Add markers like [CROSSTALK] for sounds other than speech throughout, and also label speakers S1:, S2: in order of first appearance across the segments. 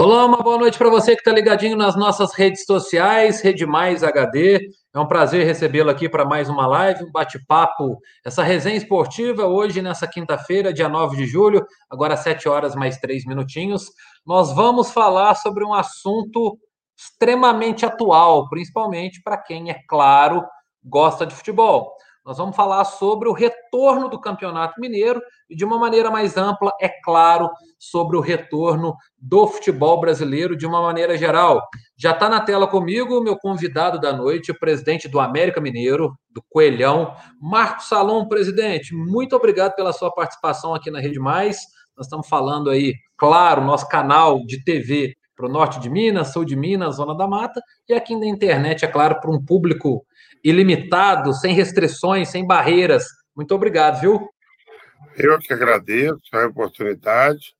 S1: Olá, uma boa noite para você que está ligadinho nas nossas redes sociais, Rede Mais HD. É um prazer recebê-lo aqui para mais uma live, um bate-papo, essa resenha esportiva hoje, nessa quinta-feira, dia 9 de julho, agora 7 horas mais 3 minutinhos. Nós vamos falar sobre um assunto extremamente atual, principalmente para quem, é claro, gosta de futebol. Nós vamos falar sobre o retorno do Campeonato Mineiro e, de uma maneira mais ampla, é claro, sobre o retorno do futebol brasileiro de uma maneira geral. Já está na tela comigo o meu convidado da noite, o presidente do América Mineiro, do Coelhão, Marcos Salom, presidente. Muito obrigado pela sua participação aqui na Rede Mais. Nós estamos falando aí, claro, nosso canal de TV para o norte de Minas, sul de Minas, Zona da Mata, e aqui na internet, é claro, para um público ilimitado, sem restrições, sem barreiras. Muito obrigado, viu?
S2: Eu que agradeço a oportunidade.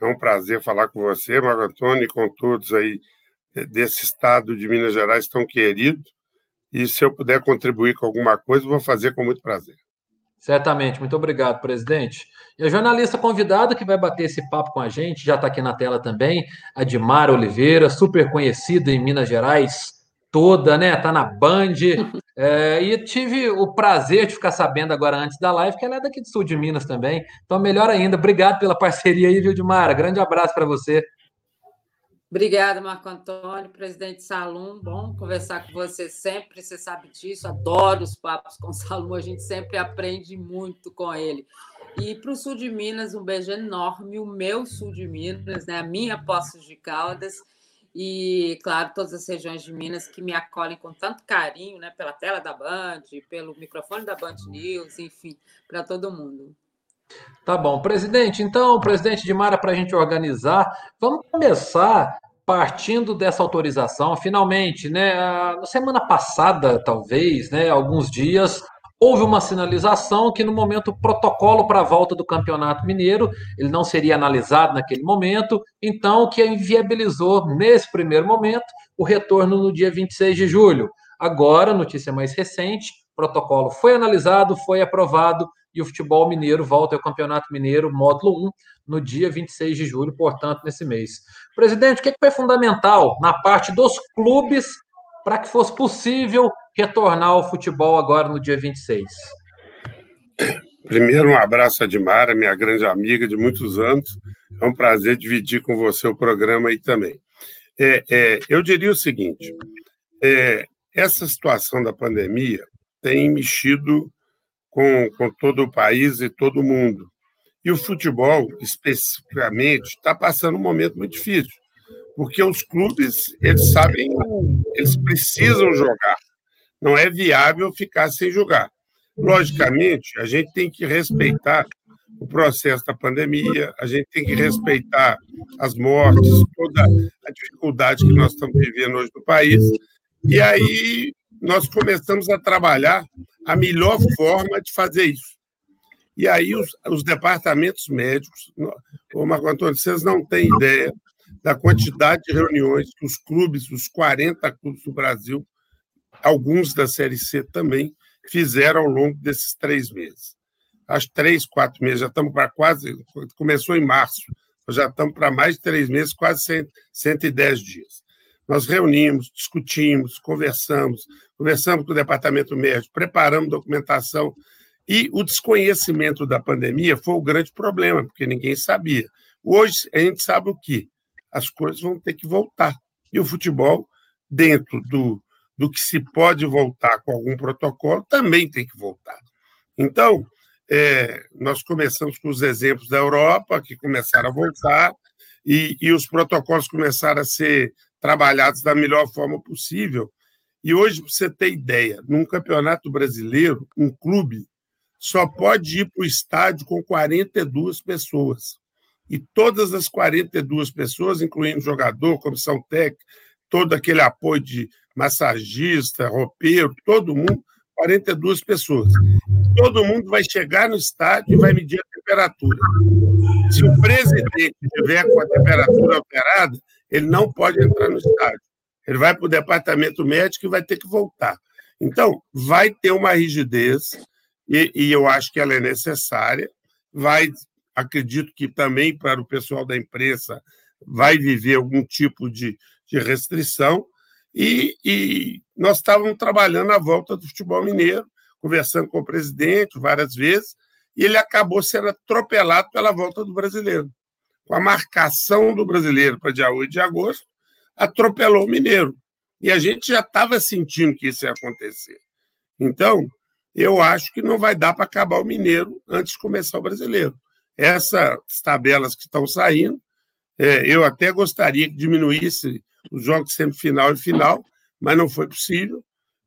S2: É um prazer falar com você, Marco Antônio, e com todos aí desse estado de Minas Gerais tão querido. E se eu puder contribuir com alguma coisa, vou fazer com muito prazer.
S1: Certamente. Muito obrigado, presidente. E a jornalista convidada que vai bater esse papo com a gente, já está aqui na tela também, a Dimara Oliveira, super conhecida em Minas Gerais toda, né? Tá na Band. [LAUGHS] É, e tive o prazer de ficar sabendo agora antes da live que ela é daqui do sul de Minas também. Então, melhor ainda. Obrigado pela parceria aí, viu, Dimara? Grande abraço para você.
S3: Obrigada, Marco Antônio, presidente Salum. Bom conversar com você sempre, você sabe disso. Adoro os papos com o Salum, a gente sempre aprende muito com ele. E para o sul de Minas, um beijo enorme. O meu sul de Minas, né? a minha Poços de Caldas e, claro, todas as regiões de Minas que me acolhem com tanto carinho, né, pela tela da Band, pelo microfone da Band News, enfim, para todo mundo.
S1: Tá bom, presidente. Então, presidente de Mara, para a gente organizar, vamos começar partindo dessa autorização. Finalmente, né? Na semana passada, talvez, né? Alguns dias, houve uma sinalização que no momento o protocolo para a volta do Campeonato Mineiro, ele não seria analisado naquele momento, então que inviabilizou nesse primeiro momento o retorno no dia 26 de julho. Agora, notícia mais recente, protocolo foi analisado, foi aprovado e o futebol mineiro volta ao Campeonato Mineiro módulo 1 no dia 26 de julho, portanto, nesse mês. Presidente, o que foi fundamental na parte dos clubes para que fosse possível retornar ao futebol agora no dia 26?
S2: Primeiro, um abraço a Dimara, minha grande amiga de muitos anos. É um prazer dividir com você o programa aí também. É, é, eu diria o seguinte: é, essa situação da pandemia tem mexido com, com todo o país e todo mundo. E o futebol, especificamente, está passando um momento muito difícil porque os clubes, eles sabem, eles precisam jogar. Não é viável ficar sem jogar. Logicamente, a gente tem que respeitar o processo da pandemia, a gente tem que respeitar as mortes, toda a dificuldade que nós estamos vivendo hoje no país. E aí nós começamos a trabalhar a melhor forma de fazer isso. E aí os, os departamentos médicos, ô Marco Antônio, vocês não têm ideia da quantidade de reuniões que os clubes, os 40 clubes do Brasil, alguns da Série C também, fizeram ao longo desses três meses. Acho três, quatro meses, já estamos para quase. Começou em março, já estamos para mais de três meses, quase 100, 110 dias. Nós reunimos, discutimos, conversamos, conversamos com o departamento médico, preparamos documentação. E o desconhecimento da pandemia foi o grande problema, porque ninguém sabia. Hoje a gente sabe o que? as coisas vão ter que voltar. E o futebol, dentro do, do que se pode voltar com algum protocolo, também tem que voltar. Então, é, nós começamos com os exemplos da Europa, que começaram a voltar, e, e os protocolos começaram a ser trabalhados da melhor forma possível. E hoje, para você ter ideia, num campeonato brasileiro, um clube só pode ir para o estádio com 42 pessoas e todas as 42 pessoas, incluindo jogador, comissão técnica, todo aquele apoio de massagista, roupeiro, todo mundo, 42 pessoas. Todo mundo vai chegar no estádio e vai medir a temperatura. Se o presidente estiver com a temperatura alterada, ele não pode entrar no estádio. Ele vai para o departamento médico e vai ter que voltar. Então, vai ter uma rigidez, e, e eu acho que ela é necessária, vai acredito que também para o pessoal da imprensa vai viver algum tipo de, de restrição, e, e, nós estávamos trabalhando a volta do futebol mineiro, conversando com o presidente várias vezes, e ele acabou sendo atropelado pela volta do brasileiro. Com a marcação do brasileiro para dia 8 de agosto, atropelou o mineiro. E a gente já estava sentindo que isso ia acontecer. Então, eu acho que não vai dar para acabar o mineiro antes de começar o brasileiro. Essas tabelas que estão saindo, é, eu até gostaria que diminuísse os jogos semifinal e final, mas não foi possível.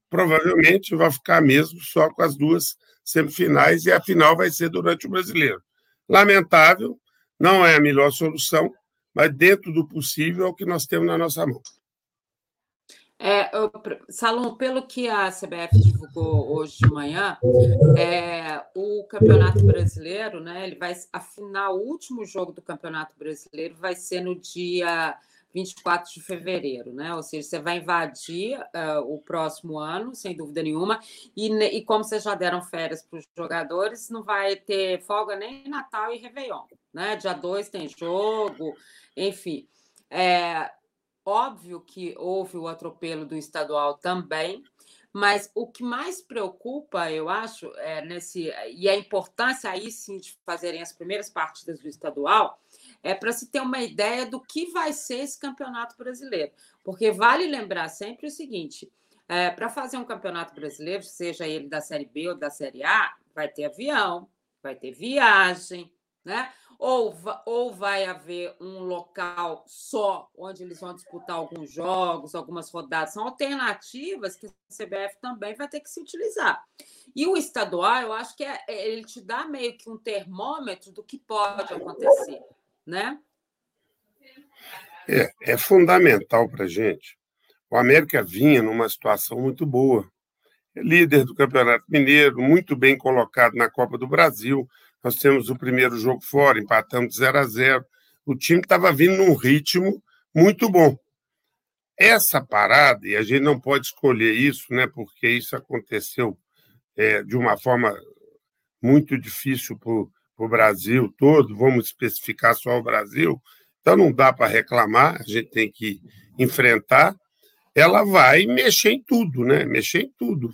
S2: Provavelmente vai ficar mesmo só com as duas semifinais e a final vai ser durante o brasileiro. Lamentável, não é a melhor solução, mas dentro do possível é o que nós temos na nossa mão.
S3: É, Salom, pelo que a CBF divulgou hoje de manhã, é, o Campeonato Brasileiro, né, ele vai afinal o último jogo do Campeonato Brasileiro vai ser no dia 24 de fevereiro, né? Ou seja, você vai invadir uh, o próximo ano, sem dúvida nenhuma, e, e como vocês já deram férias para os jogadores, não vai ter folga nem Natal e Réveillon, né? Dia 2 tem jogo, enfim. É, óbvio que houve o atropelo do estadual também, mas o que mais preocupa, eu acho, é nesse e a importância aí sim de fazerem as primeiras partidas do estadual é para se ter uma ideia do que vai ser esse campeonato brasileiro. Porque vale lembrar sempre o seguinte: é, para fazer um campeonato brasileiro, seja ele da Série B ou da Série A, vai ter avião, vai ter viagem, né? Ou, ou vai haver um local só onde eles vão disputar alguns jogos, algumas rodadas. São alternativas que a CBF também vai ter que se utilizar. E o estadual, eu acho que é, ele te dá meio que um termômetro do que pode acontecer né?
S2: É, é fundamental para a gente. O América vinha numa situação muito boa. É líder do Campeonato Mineiro, muito bem colocado na Copa do Brasil. Nós temos o primeiro jogo fora, empatamos 0 a 0 O time estava vindo num ritmo muito bom. Essa parada, e a gente não pode escolher isso, né, porque isso aconteceu é, de uma forma muito difícil para para o Brasil todo, vamos especificar só o Brasil, então não dá para reclamar, a gente tem que enfrentar. Ela vai mexer em tudo, né? Mexer em tudo.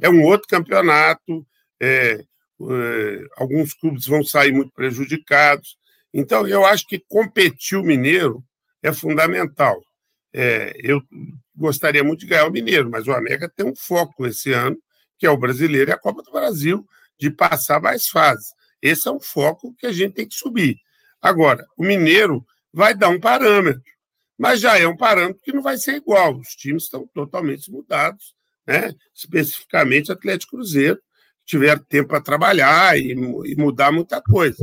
S2: É um outro campeonato, é, é, alguns clubes vão sair muito prejudicados. Então, eu acho que competir o Mineiro é fundamental. É, eu gostaria muito de ganhar o Mineiro, mas o América tem um foco esse ano, que é o brasileiro e a Copa do Brasil, de passar mais fases. Esse é um foco que a gente tem que subir. Agora, o Mineiro vai dar um parâmetro, mas já é um parâmetro que não vai ser igual. Os times estão totalmente mudados, né? especificamente Atlético Cruzeiro, tiveram tempo para trabalhar e, e, mudar muita coisa.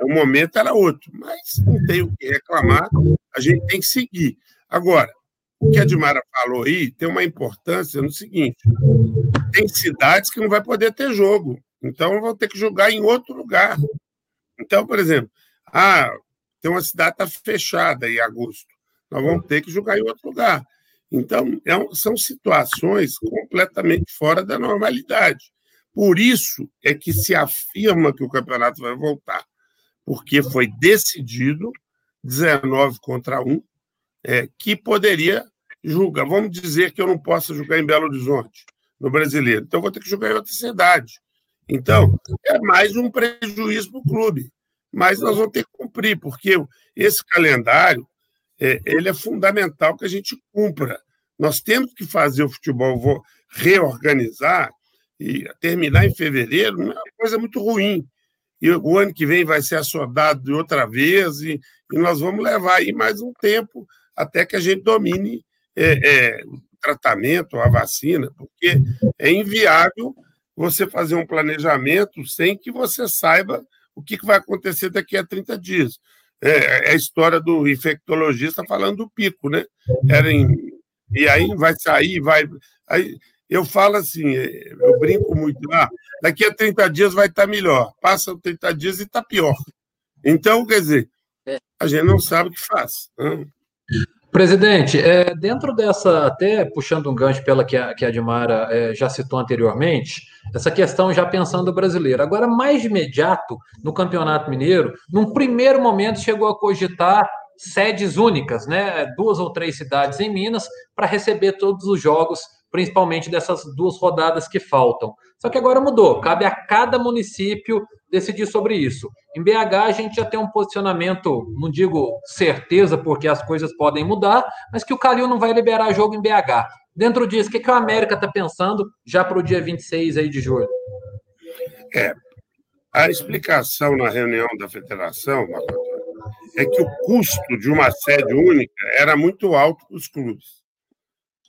S2: O momento era outro, mas não tem o que reclamar, a gente tem que seguir. Agora, o que a Dimara falou aí tem uma importância no seguinte: tem cidades que não vai poder ter jogo. Então, vão ter que jogar em outro lugar. Então, por exemplo, ah, tem uma cidade tá fechada em agosto. Nós vamos ter que jogar em outro lugar. Então, é, são situações completamente fora da normalidade. Por isso é que se afirma que o campeonato vai voltar, porque foi decidido 19 contra 1, é, que poderia julgar. Vamos dizer que eu não possa jogar em Belo Horizonte, no brasileiro. Então, vou ter que jogar em outra cidade. Então, é mais um prejuízo para o clube. Mas nós vamos ter que cumprir, porque esse calendário é, ele é fundamental que a gente cumpra. Nós temos que fazer o futebol reorganizar e terminar em fevereiro não é uma coisa muito ruim. E o ano que vem vai ser assodado de outra vez, e, e nós vamos levar aí mais um tempo até que a gente domine é, é, o tratamento, a vacina, porque é inviável você fazer um planejamento sem que você saiba o que vai acontecer daqui a 30 dias. É, é a história do infectologista falando do pico, né? Era em, e aí vai sair, vai. Aí, eu falo assim, eu brinco muito, ah, daqui a 30 dias vai estar melhor. Passam 30 dias e está pior. Então, quer dizer, a gente não sabe o que faz. Né?
S1: Presidente, é, dentro dessa, até puxando um gancho pela que a, que a Dimara é, já citou anteriormente, essa questão já pensando brasileiro. Agora, mais imediato, no Campeonato Mineiro, num primeiro momento chegou a cogitar sedes únicas, né? Duas ou três cidades em Minas para receber todos os jogos, principalmente dessas duas rodadas que faltam. Só que agora mudou, cabe a cada município decidir sobre isso. Em BH a gente já tem um posicionamento, não digo certeza, porque as coisas podem mudar, mas que o Calil não vai liberar jogo em BH. Dentro disso, o que, que o América está pensando já para o dia 26 aí de julho?
S2: É, a explicação na reunião da federação, é que o custo de uma sede única era muito alto para os clubes.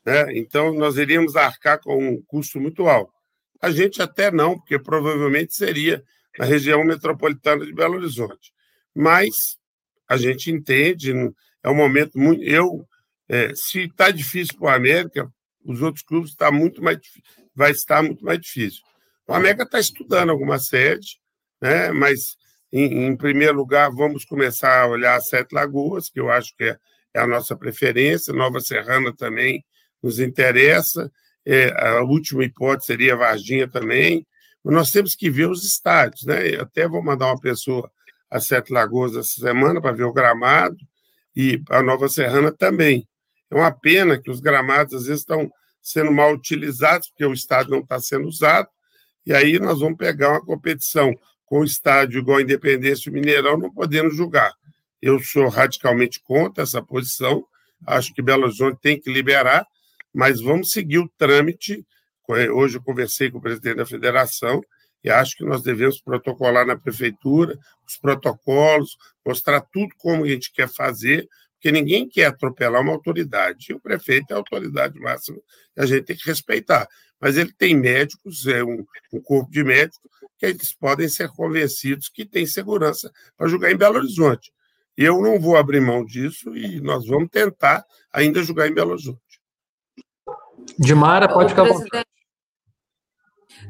S2: Né? Então, nós iríamos arcar com um custo muito alto. A gente até não, porque provavelmente seria na região metropolitana de Belo Horizonte. Mas a gente entende, é um momento muito. Eu, é, se está difícil para o América, os outros clubes está muito mais vai estar muito mais difícil. O América está estudando alguma sede, né? mas, em, em, primeiro lugar, vamos começar a olhar as Sete Lagoas, que eu acho que é, é a nossa preferência, Nova Serrana também nos interessa, é, a última hipótese seria Varginha também. Mas nós temos que ver os estádios, né? Eu até vou mandar uma pessoa a Sete Lagoas essa semana para ver o gramado e a Nova Serrana também. É uma pena que os gramados às vezes estão sendo mal utilizados porque o estádio não está sendo usado. E aí nós vamos pegar uma competição com o estádio igual a Independência e Mineirão, não podendo julgar. Eu sou radicalmente contra essa posição. Acho que Belo Horizonte tem que liberar, mas vamos seguir o trâmite. Hoje eu conversei com o presidente da federação e acho que nós devemos protocolar na prefeitura os protocolos, mostrar tudo como a gente quer fazer, porque ninguém quer atropelar uma autoridade. E o prefeito é a autoridade máxima e a gente tem que respeitar. Mas ele tem médicos, é um, um corpo de médicos, que eles podem ser convencidos que tem segurança para jogar em Belo Horizonte. Eu não vou abrir mão disso e nós vamos tentar ainda jogar em Belo Horizonte.
S1: Dimara, pode ficar presidente,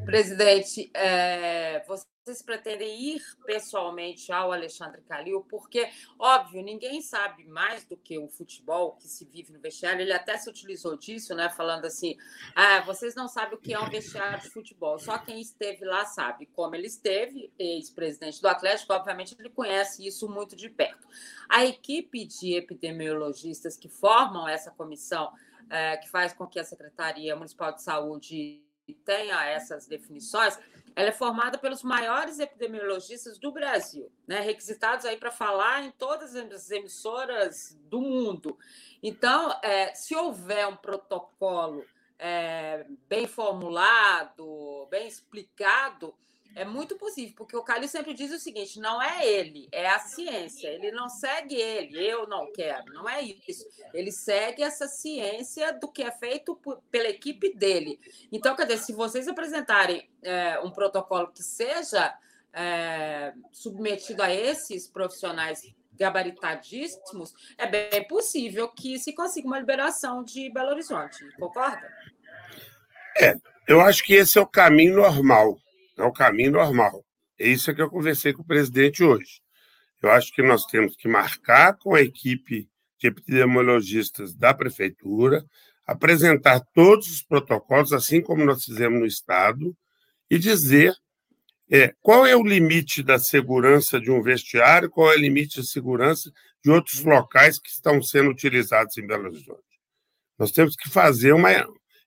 S3: Presidente, é, vocês pretendem ir pessoalmente ao Alexandre Calil? Porque, óbvio, ninguém sabe mais do que o futebol que se vive no vestiário. Ele até se utilizou disso, né? Falando assim: ah, vocês não sabem o que é um vestiário de futebol. Só quem esteve lá sabe. Como ele esteve, ex-presidente do Atlético, obviamente ele conhece isso muito de perto. A equipe de epidemiologistas que formam essa comissão é, que faz com que a Secretaria Municipal de Saúde tenha essas definições, ela é formada pelos maiores epidemiologistas do Brasil, né? requisitados aí para falar em todas as emissoras do mundo. Então, é, se houver um protocolo é, bem formulado, bem explicado, é muito possível, porque o Calil sempre diz o seguinte: não é ele, é a ciência. Ele não segue ele, eu não quero, não é isso. Ele segue essa ciência do que é feito por, pela equipe dele. Então, quer dizer, se vocês apresentarem é, um protocolo que seja é, submetido a esses profissionais gabaritadíssimos, é bem possível que se consiga uma liberação de Belo Horizonte, concorda?
S2: É, eu acho que esse é o caminho normal é o caminho normal. É isso que eu conversei com o presidente hoje. Eu acho que nós temos que marcar com a equipe de epidemiologistas da prefeitura, apresentar todos os protocolos, assim como nós fizemos no Estado, e dizer é, qual é o limite da segurança de um vestiário, qual é o limite de segurança de outros locais que estão sendo utilizados em Belo Horizonte. Nós temos que fazer uma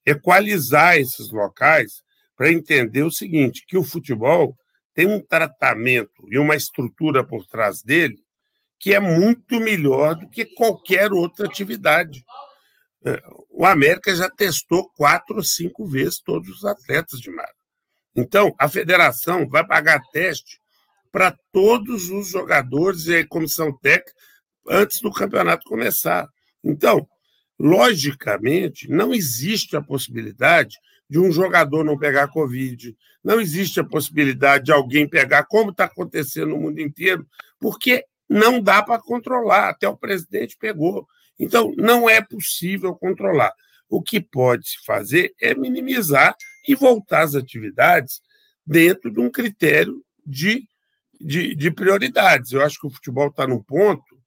S2: equalizar esses locais para entender o seguinte, que o futebol tem um tratamento e uma estrutura por trás dele que é muito melhor do que qualquer outra atividade. É, o América já testou quatro ou cinco vezes todos os atletas de mar. Então, a federação vai pagar teste para todos os jogadores e a comissão técnica antes do campeonato começar. Então, logicamente, não existe a possibilidade de um jogador não pegar Covid, não existe a possibilidade de alguém pegar, como está acontecendo no mundo inteiro, porque não dá para controlar, até o presidente pegou. Então, não é possível controlar. O que pode se fazer é minimizar e voltar às atividades dentro de um critério de, de, de prioridades. Eu acho que o futebol está num ponto,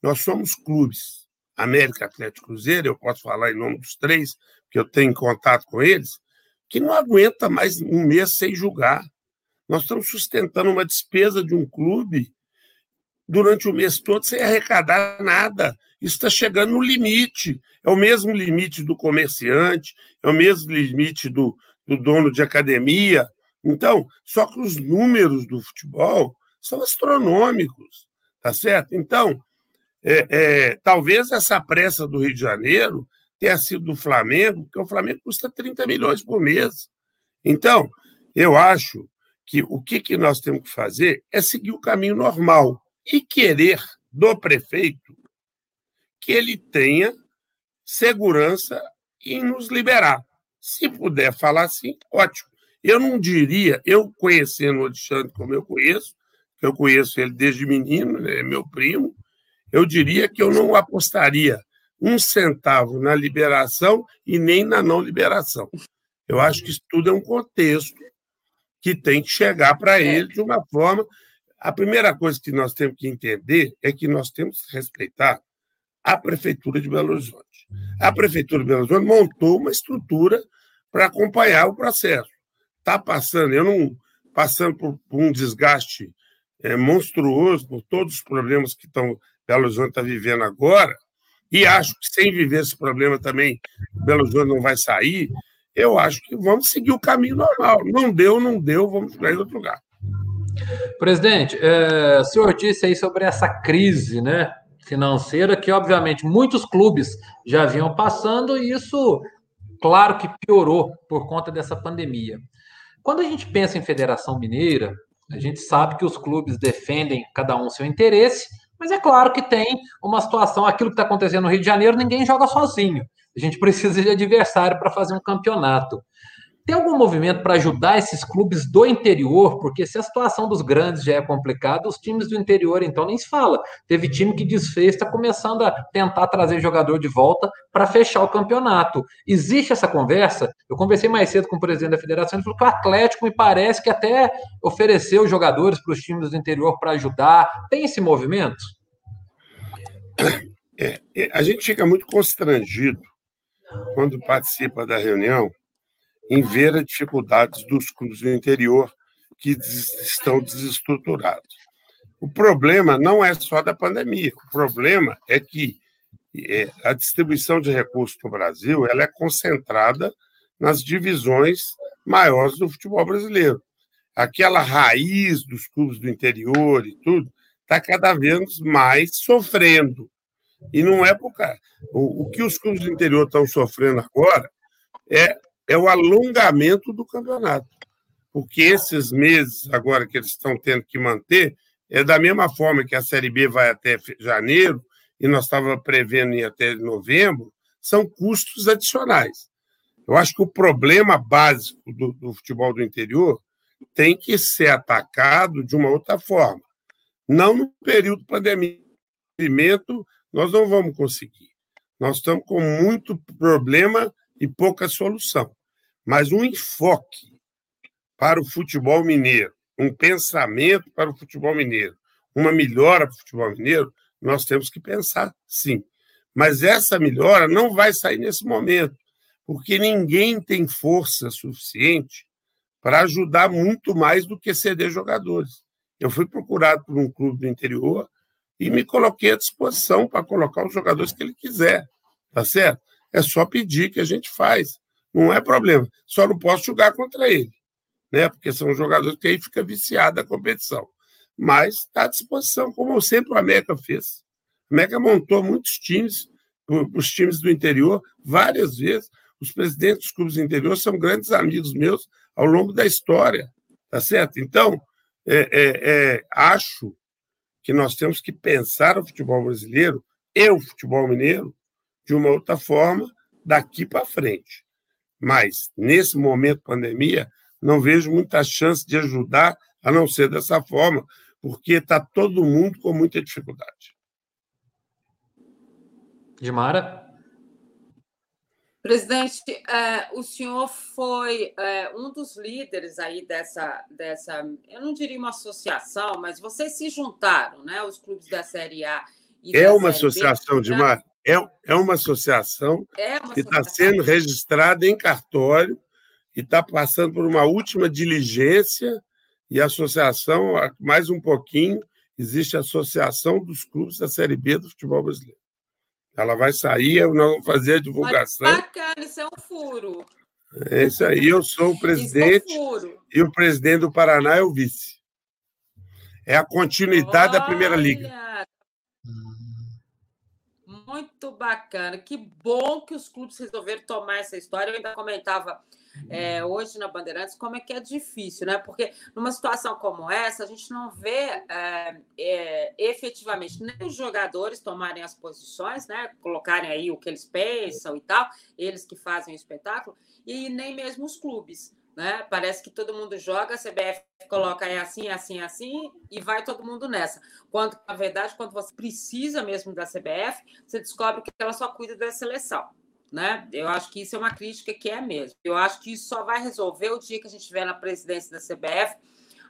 S2: nós somos clubes, América Atlético Cruzeiro, eu posso falar em nome dos três, que eu tenho contato com eles, que não aguenta mais um mês sem julgar. Nós estamos sustentando uma despesa de um clube durante o mês todo sem arrecadar nada. Isso está chegando no limite. É o mesmo limite do comerciante, é o mesmo limite do, do dono de academia. Então, só que os números do futebol são astronômicos, tá certo? Então, é, é, talvez essa pressa do Rio de Janeiro tenha sido do Flamengo, porque o Flamengo custa 30 milhões por mês. Então, eu acho que o que, que nós temos que fazer é seguir o caminho normal e querer do prefeito que ele tenha segurança em nos liberar. Se puder falar assim, ótimo. Eu não diria, eu conhecendo o Alexandre como eu conheço, eu conheço ele desde menino, é meu primo, eu diria que eu não apostaria um centavo na liberação e nem na não liberação. Eu acho que isso tudo é um contexto que tem que chegar para é. ele de uma forma. A primeira coisa que nós temos que entender é que nós temos que respeitar a Prefeitura de Belo Horizonte. A Prefeitura de Belo Horizonte montou uma estrutura para acompanhar o processo. Está passando, eu não passando por, por um desgaste é, monstruoso, por todos os problemas que estão Belo Horizonte está vivendo agora, e acho que sem viver esse problema também, Belo Horizonte não vai sair, eu acho que vamos seguir o caminho normal. Não deu, não deu, vamos para outro lugar.
S1: Presidente, é, o senhor disse aí sobre essa crise né, financeira que, obviamente, muitos clubes já vinham passando e isso, claro que piorou por conta dessa pandemia. Quando a gente pensa em Federação Mineira, a gente sabe que os clubes defendem cada um seu interesse, mas é claro que tem uma situação, aquilo que está acontecendo no Rio de Janeiro, ninguém joga sozinho. A gente [LAUGHS] precisa de adversário para fazer um campeonato. Tem algum movimento para ajudar esses clubes do interior? Porque se a situação dos grandes já é complicada, os times do interior, então, nem se fala. Teve time que desfez, está começando a tentar trazer jogador de volta para fechar o campeonato. Existe essa conversa? Eu conversei mais cedo com o presidente da federação, ele falou que o Atlético me parece que até ofereceu jogadores para os times do interior para ajudar. Tem esse movimento?
S2: É, é, a gente fica muito constrangido quando participa da reunião em ver as dificuldades dos clubes do interior que estão desestruturados. O problema não é só da pandemia, o problema é que é, a distribuição de recursos no Brasil ela é concentrada nas divisões maiores do futebol brasileiro. Aquela raiz dos clubes do interior e tudo está cada vez mais sofrendo. E não é por causa. O, o que os clubes do interior estão sofrendo agora é é o alongamento do campeonato. Porque esses meses agora que eles estão tendo que manter, é da mesma forma que a Série B vai até janeiro, e nós estávamos prevendo ir até novembro, são custos adicionais. Eu acho que o problema básico do, do futebol do interior tem que ser atacado de uma outra forma. Não no período de pandemia. Nós não vamos conseguir. Nós estamos com muito problema e pouca solução mas um enfoque para o futebol mineiro, um pensamento para o futebol mineiro, uma melhora para o futebol mineiro, nós temos que pensar sim. Mas essa melhora não vai sair nesse momento, porque ninguém tem força suficiente para ajudar muito mais do que ceder jogadores. Eu fui procurado por um clube do interior e me coloquei à disposição para colocar os jogadores que ele quiser, tá certo? É só pedir que a gente faz. Não é problema. Só não posso jogar contra ele, né? Porque são jogadores que aí fica viciado a competição. Mas está à disposição, como sempre o América fez. O América montou muitos times, os times do interior, várias vezes. Os presidentes dos clubes do interior são grandes amigos meus ao longo da história, tá certo? Então, é, é, é, acho que nós temos que pensar o futebol brasileiro e o futebol mineiro de uma outra forma daqui para frente. Mas, nesse momento pandemia, não vejo muita chance de ajudar, a não ser dessa forma, porque está todo mundo com muita dificuldade.
S1: Dimara?
S3: Presidente, é, o senhor foi é, um dos líderes aí dessa, dessa, eu não diria uma associação, mas vocês se juntaram, né? Os clubes da Série A.
S2: é uma associação, Dimar. É, é uma associação é uma que está sendo registrada em cartório e está passando por uma última diligência e a associação, mais um pouquinho, existe a Associação dos Clubes da Série B do Futebol Brasileiro. Ela vai sair, eu não vou fazer a divulgação.
S3: Bacana, isso é um furo.
S2: É isso aí, eu sou o presidente é e o presidente do Paraná é o vice. É a continuidade Olha, da Primeira Liga.
S3: Muito bacana. Que bom que os clubes resolveram tomar essa história. Eu ainda comentava é, hoje na Bandeirantes como é que é difícil, né? Porque numa situação como essa, a gente não vê é, é, efetivamente nem os jogadores tomarem as posições, né? Colocarem aí o que eles pensam e tal, eles que fazem o espetáculo, e nem mesmo os clubes. Né? Parece que todo mundo joga, a CBF coloca é assim, assim, assim, e vai todo mundo nessa. Quando, na verdade, quando você precisa mesmo da CBF, você descobre que ela só cuida da seleção né? Eu acho que isso é uma crítica que é mesmo. Eu acho que isso só vai resolver o dia que a gente tiver na presidência da CBF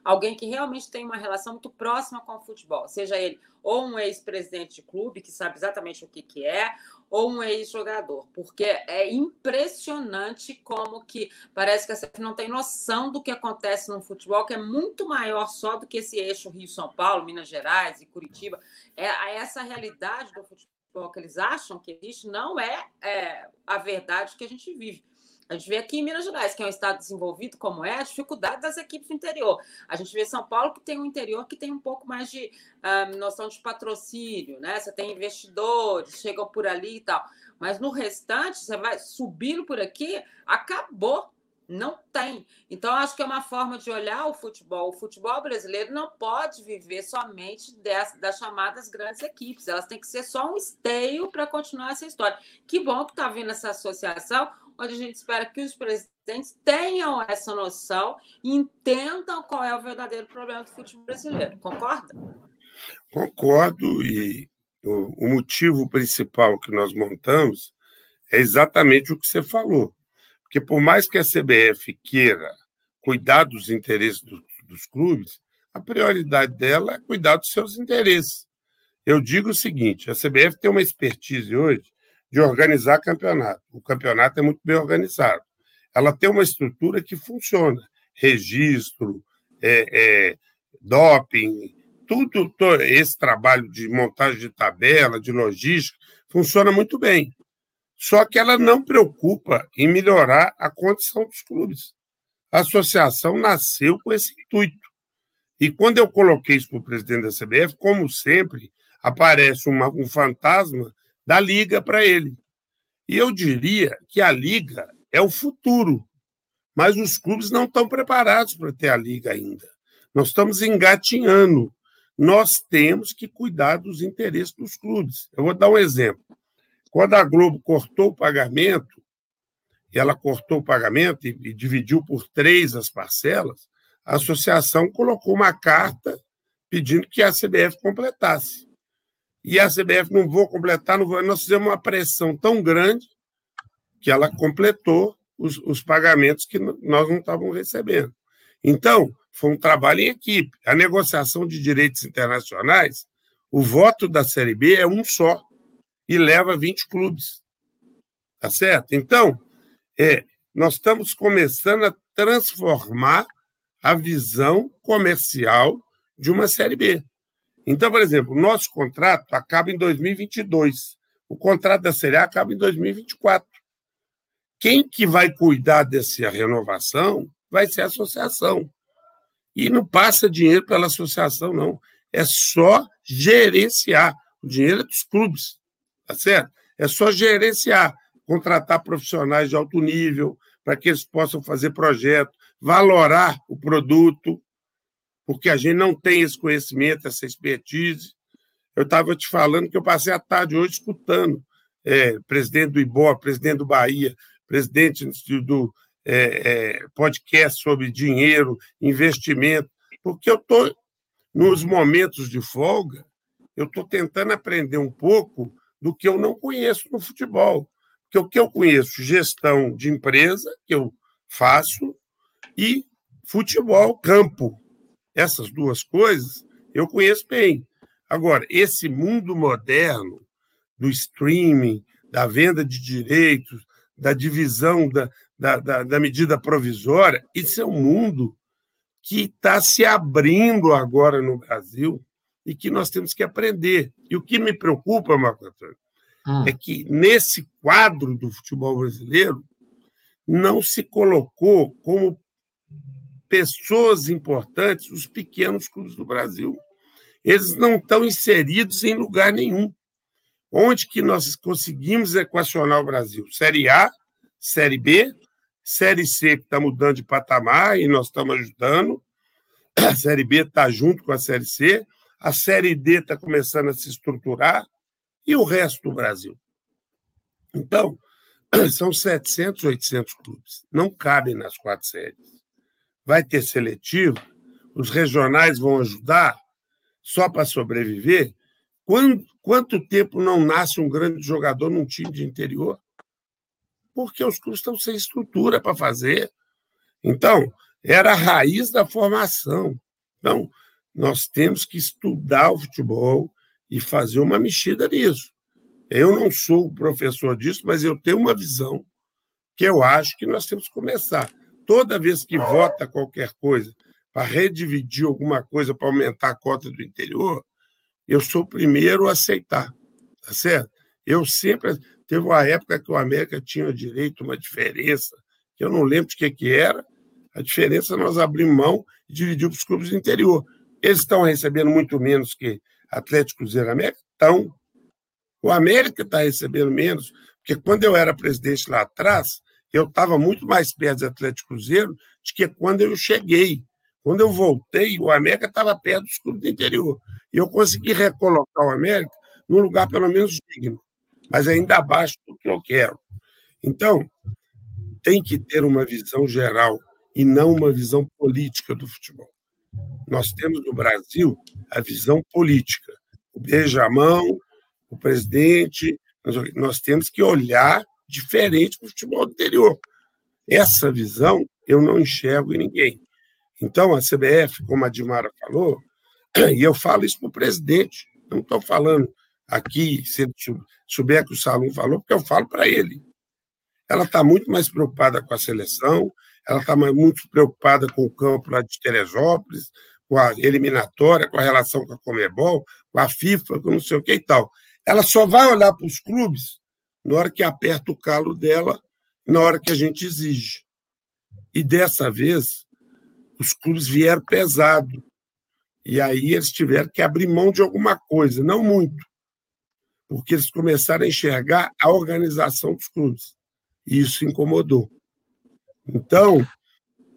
S3: alguém que realmente tem uma relação muito próxima com o futebol, seja ele ou um ex-presidente de clube que sabe exatamente o que, que é, ou um ex-jogador, porque é impressionante como que parece que a CBF não tem noção do que acontece no futebol, que é muito maior só do que esse eixo Rio-São Paulo, Minas Gerais e Curitiba. É essa realidade do futebol que eles acham que existe não é, é, a verdade que a gente vive. A gente vê aqui em Minas Gerais, que é um estado desenvolvido como é, a dificuldade das equipes do interior. A gente vê São Paulo, que tem um interior que tem um pouco mais de uh, noção de patrocínio, né? Você tem investidores, chegam por ali e tal. Mas no restante, você vai subindo por aqui, acabou não tem. Então, acho que é uma forma de olhar o futebol. O futebol brasileiro não pode viver somente das, das chamadas grandes equipes. Elas têm que ser só um esteio para continuar essa história. Que bom que está vindo essa associação, onde a gente espera que os presidentes tenham essa noção e entendam qual é o verdadeiro problema do futebol brasileiro. Concorda?
S2: Concordo. E o, o motivo principal que nós montamos é exatamente o que você falou porque, por mais que a CBF queira cuidar dos interesses do, dos clubes, a prioridade dela é cuidar dos seus interesses. Eu digo o seguinte: a CBF tem uma expertise hoje de organizar campeonato. O campeonato é muito bem organizado. Ela tem uma estrutura que funciona: registro, é, é, doping, tudo, todo esse trabalho de montagem de tabela, de logística, funciona muito bem. Só que ela não preocupa em melhorar a condição dos clubes. A associação nasceu com esse intuito. E quando eu coloquei isso para o presidente da CBF, como sempre, aparece uma, um fantasma da Liga para ele. E eu diria que a Liga é o futuro, mas os clubes não estão preparados para ter a Liga ainda. Nós estamos engatinhando. Nós temos que cuidar dos interesses dos clubes. Eu vou dar um exemplo. Quando a Globo cortou o pagamento, e ela cortou o pagamento e, e dividiu por três as parcelas, a associação colocou uma carta pedindo que a CBF completasse. E a CBF não vou completar, não vou. Nós fizemos uma pressão tão grande que ela completou os, os pagamentos que nós não estávamos recebendo. Então, foi um trabalho em equipe. A negociação de direitos internacionais, o voto da Série B é um só e leva 20 clubes. Tá certo? Então, é, nós estamos começando a transformar a visão comercial de uma Série B. Então, por exemplo, o nosso contrato acaba em 2022. O contrato da Série A acaba em 2024. Quem que vai cuidar dessa renovação vai ser a associação. E não passa dinheiro pela associação, não. É só gerenciar. O dinheiro é dos clubes tá certo? É só gerenciar, contratar profissionais de alto nível para que eles possam fazer projeto, valorar o produto, porque a gente não tem esse conhecimento, essa expertise. Eu estava te falando que eu passei a tarde hoje escutando é, presidente do IBOR, presidente do Bahia, presidente do é, é, podcast sobre dinheiro, investimento, porque eu estou, nos momentos de folga, eu estou tentando aprender um pouco do que eu não conheço no futebol. Porque o que eu conheço, gestão de empresa, que eu faço, e futebol, campo. Essas duas coisas eu conheço bem. Agora, esse mundo moderno do streaming, da venda de direitos, da divisão da, da, da, da medida provisória, isso é um mundo que está se abrindo agora no Brasil e que nós temos que aprender. E o que me preocupa, Marco Antônio, hum. é que nesse quadro do futebol brasileiro não se colocou como pessoas importantes os pequenos clubes do Brasil. Eles não estão inseridos em lugar nenhum. Onde que nós conseguimos equacionar o Brasil? Série A, Série B, Série C que está mudando de patamar e nós estamos ajudando. [CLEARS THROAT] A Série B está junto com a Série C. A Série D está começando a se estruturar. E o resto do Brasil? Então, [CLEARS THROAT] são 700, 800 clubes. Não cabem nas quatro séries. Vai ter seletivo, os regionais vão ajudar só para sobreviver. Quanto, quanto tempo não nasce um grande jogador num time de interior? Porque os clubes estão sem estrutura para fazer. Então, era a raiz da formação. Então, nós temos que estudar o futebol e fazer uma mexida nisso. Eu não sou professor disso, mas eu tenho uma visão que eu acho que nós temos que começar. Toda vez que vota qualquer coisa para redividir alguma coisa para aumentar a cota do interior, eu sou o primeiro a aceitar, tá certo? Eu sempre teve uma época que o América tinha direito uma diferença que eu não lembro de que que era. A diferença nós abrimos mão e dividimos para os clubes do interior. Eles estão recebendo muito menos que Atlético Cruzeiro América? Estão. O América está recebendo menos, porque quando eu era presidente lá atrás, eu estava muito mais perto do Atlético Cruzeiro do que quando eu cheguei. Quando eu voltei, o América estava perto dos clubes do interior. E eu consegui recolocar o América num lugar pelo menos digno, mas ainda abaixo do que eu quero. Então, tem que ter uma visão geral e não uma visão política do futebol. Nós temos no Brasil a visão política. O beijamão, o presidente, nós temos que olhar diferente para o futebol anterior. Essa visão eu não enxergo em ninguém. Então, a CBF, como a Dilmara falou, [CLEARS THROAT] e eu falo isso para o presidente, não estou falando aqui, se ele souber que o Salom falou, porque eu falo para ele. Ela está muito mais preocupada com a seleção, ela está muito preocupada com o campo lá de Teresópolis, com a eliminatória, com a relação com a Comebol, com a FIFA, com não sei o que e tal. Ela só vai olhar para os clubes na hora que aperta o calo dela, na hora que a gente exige. E dessa vez, os clubes vieram pesado. E aí eles tiveram que abrir mão de alguma coisa, não muito, porque eles começaram a enxergar a organização dos clubes. E isso incomodou. Então,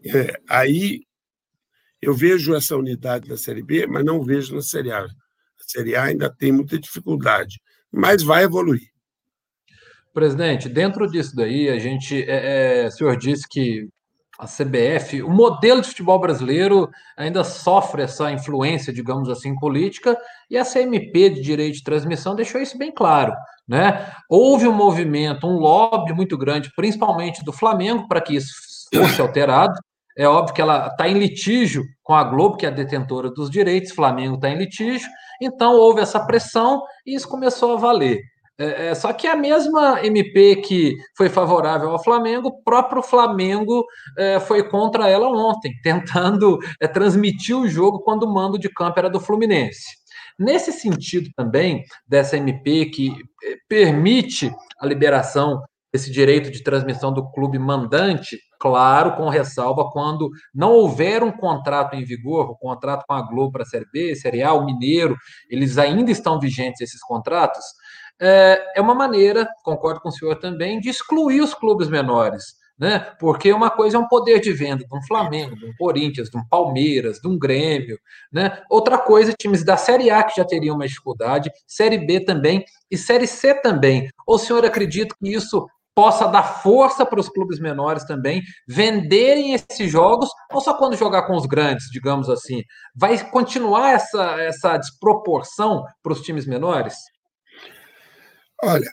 S2: é, aí eu vejo essa unidade na Série B, mas não vejo na Série A. A Série A ainda tem muita dificuldade, mas vai evoluir.
S1: Presidente, dentro disso daí, a gente, é, é, o senhor disse que a CBF, o modelo de futebol brasileiro ainda sofre essa influência, digamos assim, política, e a CMP de direito de transmissão deixou isso bem claro. Né? Houve um movimento, um lobby muito grande, principalmente do Flamengo, para que isso fosse alterado. É óbvio que ela está em litígio com a Globo, que é a detentora dos direitos, Flamengo está em litígio, então houve essa pressão e isso começou a valer. É, é, só que a mesma MP que foi favorável ao Flamengo, o próprio Flamengo é, foi contra ela ontem, [LAUGHS] tentando é, transmitir o jogo quando o mando de campo era do Fluminense. Nesse sentido também, dessa MP que é, permite a liberação desse direito de transmissão do clube mandante, claro, com ressalva quando não houver um contrato em vigor, o contrato com a Globo para a Série B, Série A, o Mineiro, eles ainda estão vigentes esses contratos, é, é uma maneira, concordo com o senhor também, de excluir os clubes menores. Né? Porque uma coisa é um poder de venda de um Flamengo, de um Corinthians, de um Palmeiras, de um Grêmio, né? Outra coisa, times da Série A que já teriam uma dificuldade, Série B também e Série C também. O senhor acredita que isso possa dar força para os clubes menores também venderem esses jogos, ou só quando jogar com os grandes, digamos assim? Vai continuar essa, essa desproporção para os times menores?
S2: Olha,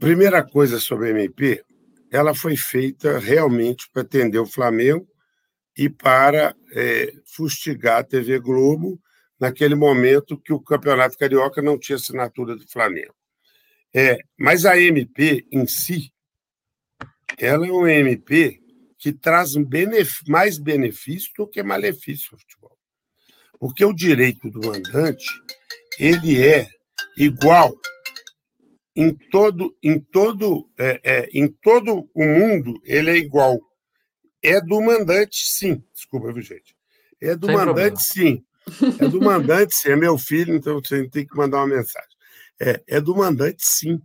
S2: primeira coisa sobre a MP, ela foi feita realmente para atender o Flamengo e para é, fustigar a TV Globo naquele momento que o Campeonato Carioca não tinha assinatura do Flamengo. É, mas a MP em si, ela é uma MP que traz benef mais benefício do que malefício ao futebol. Porque o direito do mandante ele é igual em todo, em todo, é, é, em todo o mundo, ele é igual. É do mandante, sim. Desculpa, viu, gente? É do Sem mandante, problema. sim. É do mandante, sim. É meu filho, então você tem que mandar uma mensagem. É, é do mandante, sim.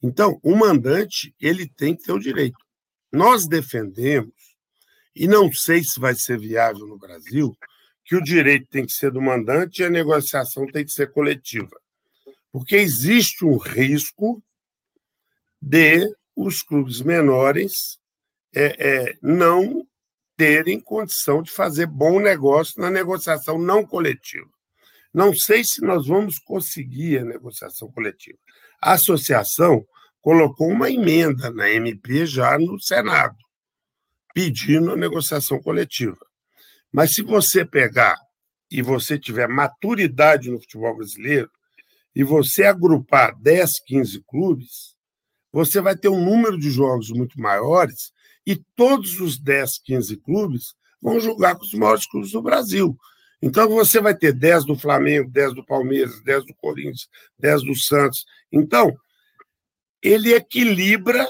S2: Então, o mandante, ele tem que ter o direito. Nós defendemos, e não sei se vai ser viável no Brasil, que o direito tem que ser do mandante e a negociação tem que ser coletiva porque existe um risco de os clubes menores é, é, não terem condição de fazer bom negócio na negociação não coletiva. Não sei se nós vamos conseguir a negociação coletiva. A associação colocou uma emenda na MP já no Senado, pedindo a negociação coletiva. Mas se você pegar e você tiver maturidade no futebol brasileiro, e você agrupar 10, 15 clubes, você vai ter um número de jogos muito maiores e todos os 10, 15 clubes vão jogar com os maiores clubes do Brasil. Então você vai ter 10 do Flamengo, 10 do Palmeiras, 10 do Corinthians, 10 do Santos. Então, ele equilibra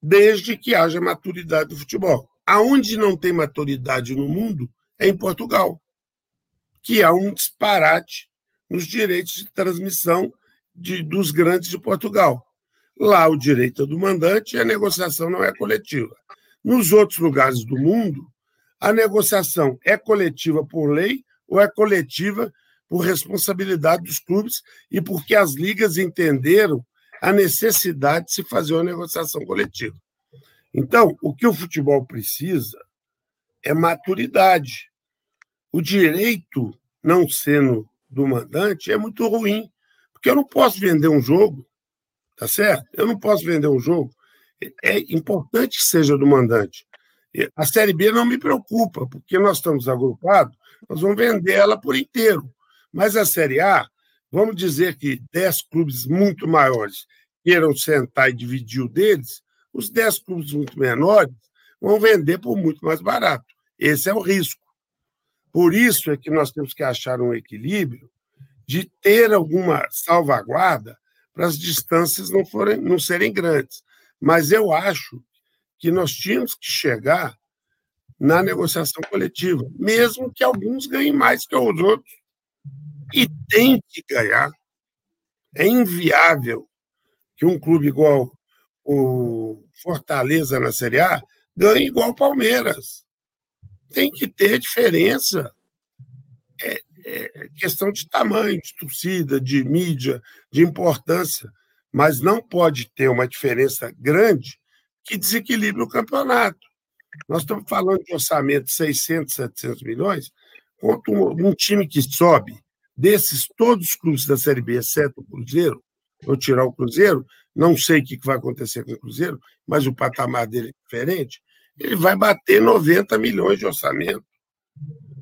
S2: desde que haja maturidade do futebol. Aonde não tem maturidade no mundo é em Portugal, que há um disparate nos direitos de transmissão de, dos grandes de Portugal. Lá o direito é do mandante e a negociação não é coletiva. Nos outros lugares do mundo, a negociação é coletiva por lei ou é coletiva por responsabilidade dos clubes e porque as ligas entenderam a necessidade de se fazer uma negociação coletiva. Então, o que o futebol precisa é maturidade. O direito, não sendo do mandante é muito ruim, porque eu não posso vender um jogo, tá certo? Eu não posso vender um jogo. É importante que seja do mandante. A Série B não me preocupa, porque nós estamos agrupados, nós vamos vender ela por inteiro. Mas a Série A, vamos dizer que 10 clubes muito maiores queiram sentar e dividir o deles, os 10 clubes muito menores vão vender por muito mais barato. Esse é o risco. Por isso é que nós temos que achar um equilíbrio de ter alguma salvaguarda para as distâncias não, forem, não serem grandes. Mas eu acho que nós tínhamos que chegar na negociação coletiva, mesmo que alguns ganhem mais que os outros. E tem que ganhar. É inviável que um clube igual o Fortaleza na Série A ganhe igual o Palmeiras tem que ter diferença. É, é questão de tamanho, de torcida, de mídia, de importância, mas não pode ter uma diferença grande que desequilibre o campeonato. Nós estamos falando de orçamento de 600, 700 milhões, contra um, um time que sobe, desses todos os clubes da Série B, exceto o Cruzeiro, vou tirar o Cruzeiro, não sei o que vai acontecer com o Cruzeiro, mas o patamar dele é diferente ele vai bater 90 milhões de orçamento.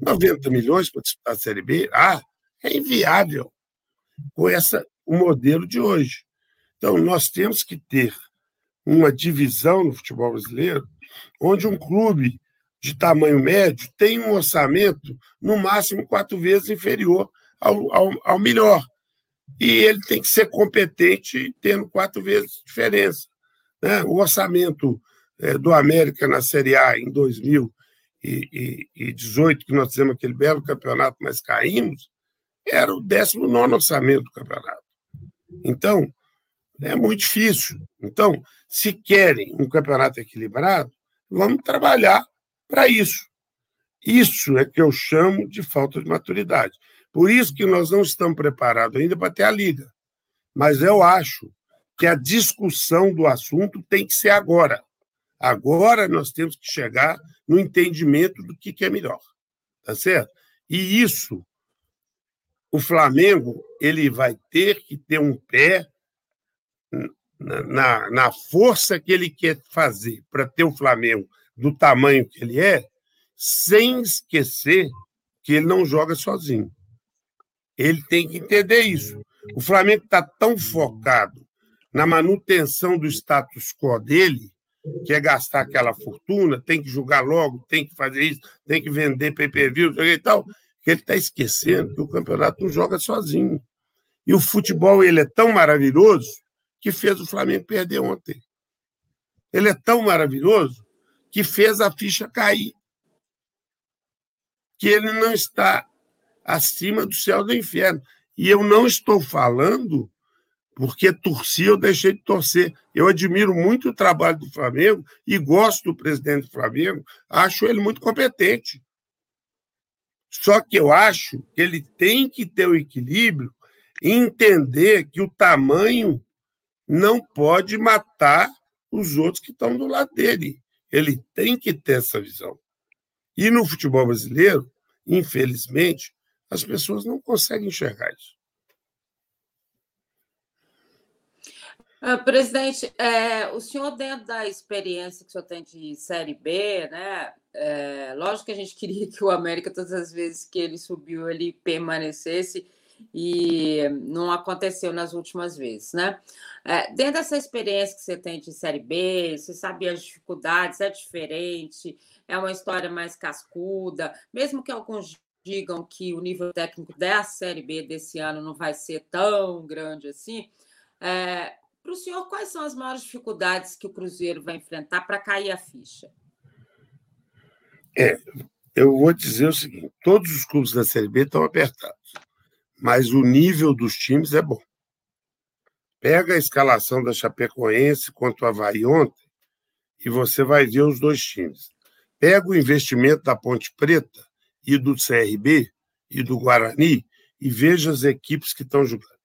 S2: 90 milhões para disputar a Série B? Ah, é inviável com essa, o modelo de hoje. Então, nós temos que ter uma divisão no futebol brasileiro onde um clube de tamanho médio tem um orçamento no máximo quatro vezes inferior ao, ao, ao melhor. E ele tem que ser competente tendo quatro vezes diferença. Né? O orçamento do América na Série A em 2018, que nós fizemos aquele belo campeonato, mas caímos, era o 19 orçamento do campeonato. Então, é muito difícil. Então, se querem um campeonato equilibrado, vamos trabalhar para isso. Isso é que eu chamo de falta de maturidade. Por isso que nós não estamos preparados ainda para ter a liga. Mas eu acho que a discussão do assunto tem que ser agora. Agora nós temos que chegar no entendimento do que, é melhor, tá certo? E isso, o Flamengo ele vai ter que ter um pé na, na, na força que ele quer fazer para ter o Flamengo do tamanho que ele é, sem esquecer que ele não joga sozinho. Ele tem que entender isso. O Flamengo está tão focado na manutenção do status quo dele quer gastar aquela fortuna, tem que julgar logo, tem que fazer isso, tem que vender pay-per-view e tal, que ele está esquecendo que o campeonato não joga sozinho. E o futebol ele é tão maravilhoso que fez o Flamengo perder ontem. Ele é tão maravilhoso que fez a ficha cair. Que ele não está acima do céu do inferno. E eu não estou falando porque torci, eu deixei de torcer. Eu admiro muito o trabalho do Flamengo e gosto do presidente do Flamengo, acho ele muito competente. Só que eu acho que ele tem que ter o equilíbrio e entender que o tamanho não pode matar os outros que estão do lado dele. Ele tem que ter essa visão. E no futebol brasileiro, infelizmente, as pessoas não conseguem enxergar isso.
S3: Uh, presidente, é, o senhor, dentro da experiência que o senhor tem de Série B, né? É, lógico que a gente [LAUGHS] queria que o América, todas as vezes que ele subiu, ele permanecesse, e não aconteceu nas últimas vezes, né? É, dentro dessa experiência que você tem de Série B, você sabe as dificuldades, é diferente, é uma história mais cascuda, mesmo que alguns digam que o nível técnico da Série B desse ano não vai ser tão grande assim, é, para o senhor, quais são as maiores dificuldades que o Cruzeiro vai enfrentar para cair a ficha?
S2: É, eu vou dizer o seguinte: todos os clubes da Série B estão apertados, mas o nível dos times é bom. Pega a escalação da Chapecoense contra o Havaí ontem e você vai ver os dois times. Pega o investimento da Ponte Preta e do CRB e do Guarani e veja as equipes que estão jogando.